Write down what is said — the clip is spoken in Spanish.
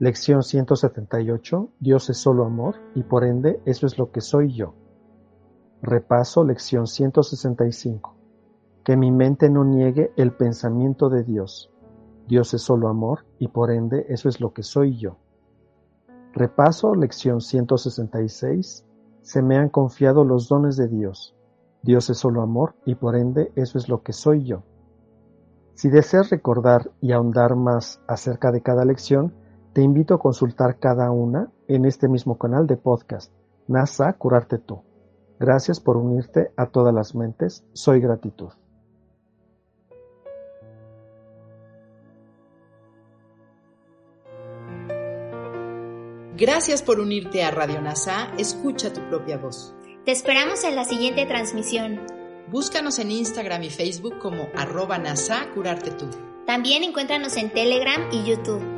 Lección 178. Dios es solo amor y por ende eso es lo que soy yo. Repaso lección 165. Que mi mente no niegue el pensamiento de Dios. Dios es solo amor y por ende eso es lo que soy yo. Repaso lección 166. Se me han confiado los dones de Dios. Dios es solo amor y por ende eso es lo que soy yo. Si deseas recordar y ahondar más acerca de cada lección, te invito a consultar cada una en este mismo canal de podcast, NASA Curarte Tú. Gracias por unirte a todas las mentes. Soy gratitud. Gracias por unirte a Radio NASA. Escucha tu propia voz. Te esperamos en la siguiente transmisión. Búscanos en Instagram y Facebook como arroba NASA Curarte Tú. También encuéntranos en Telegram y YouTube.